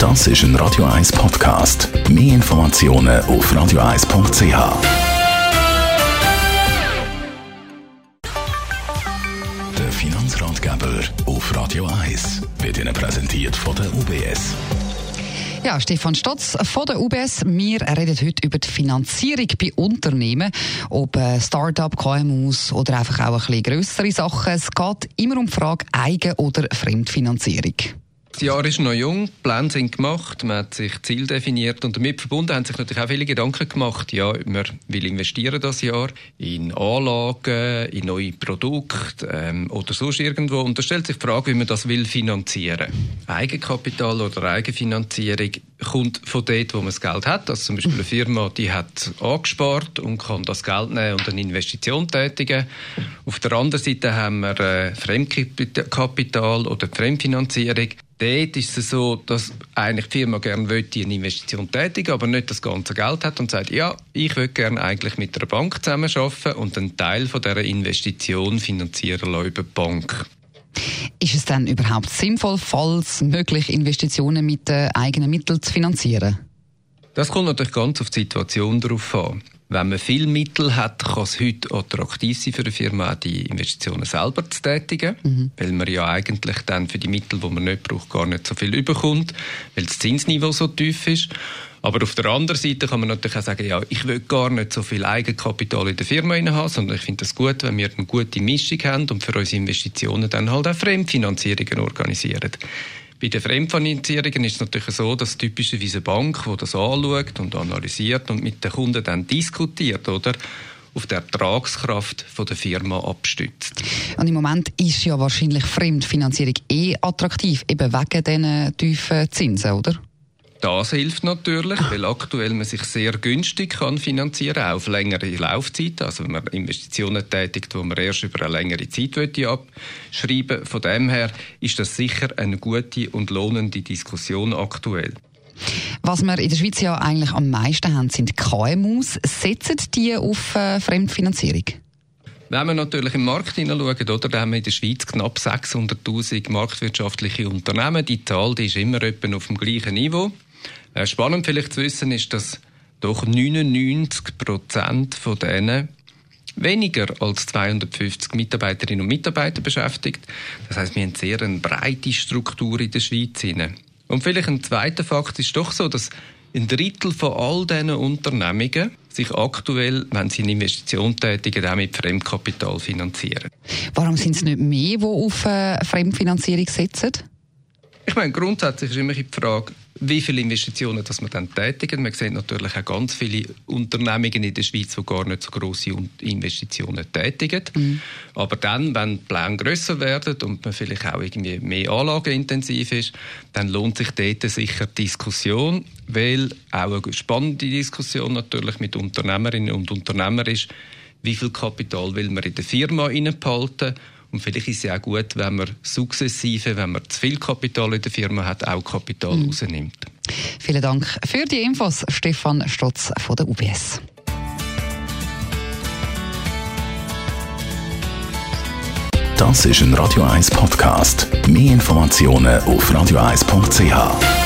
Das ist ein Radio 1 Podcast. Mehr Informationen auf radio1.ch. Der Finanzratgeber auf Radio 1 wird Ihnen präsentiert von der UBS. Ja, Stefan Stotz von der UBS. Wir reden heute über die Finanzierung bei Unternehmen, ob äh, Start-up, KMUs oder einfach auch ein bisschen grössere Sachen. Es geht immer um die Frage Eigen- oder Fremdfinanzierung. Das Jahr ist noch jung, die Pläne sind gemacht, man hat sich Ziel definiert und damit verbunden haben sich natürlich auch viele Gedanken gemacht. Ja, man will investieren das Jahr in Anlagen, in neue Produkte ähm, oder sonst irgendwo. Und da stellt sich die Frage, wie man das will finanzieren. Eigenkapital oder Eigenfinanzierung kommt von dort, wo man das Geld hat. Also zum Beispiel eine Firma, die hat angespart und kann das Geld nehmen und eine Investition tätigen. Auf der anderen Seite haben wir äh, Fremdkapital oder Fremdfinanzierung. Dort ist es so, dass eigentlich die Firma gerne möchte eine Investition tätigen, aber nicht das ganze Geld hat und sagt, ja, ich würde gerne eigentlich mit einer Bank zusammenarbeiten und einen Teil von dieser Investition finanzieren über die Bank. Ist es denn überhaupt sinnvoll, falls möglich Investitionen mit äh, eigenen Mitteln zu finanzieren? Das kommt natürlich ganz auf die Situation drauf an. Wenn man viel Mittel hat, kann es heute attraktiv sein für eine Firma, die Investitionen selber zu tätigen, mhm. weil man ja eigentlich dann für die Mittel, die man nicht braucht, gar nicht so viel überkommt, weil das Zinsniveau so tief ist. Aber auf der anderen Seite kann man natürlich auch sagen, ja, ich will gar nicht so viel Eigenkapital in der Firma haben, sondern ich finde es gut, wenn wir eine gute Mischung haben und für unsere Investitionen dann halt auch Fremdfinanzierungen organisieren. Bei den Fremdfinanzierungen ist es natürlich so, dass typischerweise eine Bank, die das anschaut und analysiert und mit den Kunden dann diskutiert, oder? auf der Ertragskraft der Firma abstützt. Und im Moment ist ja wahrscheinlich Fremdfinanzierung eh attraktiv, eben wegen diesen tiefen Zinsen, oder? Das hilft natürlich, weil aktuell man sich sehr günstig kann finanzieren kann, auch auf längere Laufzeit. Also wenn man Investitionen tätigt, wo man erst über eine längere Zeit abschreiben Von dem her ist das sicher eine gute und lohnende Diskussion aktuell. Was wir in der Schweiz ja eigentlich am meisten haben, sind KMUs. Setzen die auf äh, Fremdfinanzierung? Wenn wir natürlich im Markt hineinschauen, oder, dann haben wir in der Schweiz knapp 600'000 marktwirtschaftliche Unternehmen. Die Zahl die ist immer etwa auf dem gleichen Niveau. Äh, spannend vielleicht zu wissen ist, dass doch 99 Prozent von denen weniger als 250 Mitarbeiterinnen und Mitarbeiter beschäftigt. Das heißt, wir haben sehr eine breite Struktur in der Schweiz. Und vielleicht ein zweiter Fakt ist doch so, dass ein Drittel von all diesen Unternehmungen sich aktuell, wenn sie eine Investition tätigen, auch mit Fremdkapital finanzieren. Warum sind es nicht mehr, die auf äh, Fremdfinanzierung setzen? Ich meine, grundsätzlich ist immer die Frage, wie viele Investitionen dass man dann tätigen. Man sieht natürlich auch ganz viele Unternehmungen in der Schweiz, die gar nicht so grosse Investitionen tätigen. Mhm. Aber dann, wenn die Pläne grösser werden und man vielleicht auch irgendwie mehr anlagenintensiv ist, dann lohnt sich dort sicher die Diskussion, weil auch eine spannende Diskussion natürlich mit Unternehmerinnen und Unternehmern ist, wie viel Kapital will man in der Firma behalten und vielleicht ist es ja auch gut, wenn man sukzessive, wenn man zu viel Kapital in der Firma hat, auch Kapital mhm. rausnimmt. Vielen Dank für die Infos, Stefan Stotz von der UBS. Das ist ein Radio 1 Podcast. Mehr Informationen auf radio1.ch.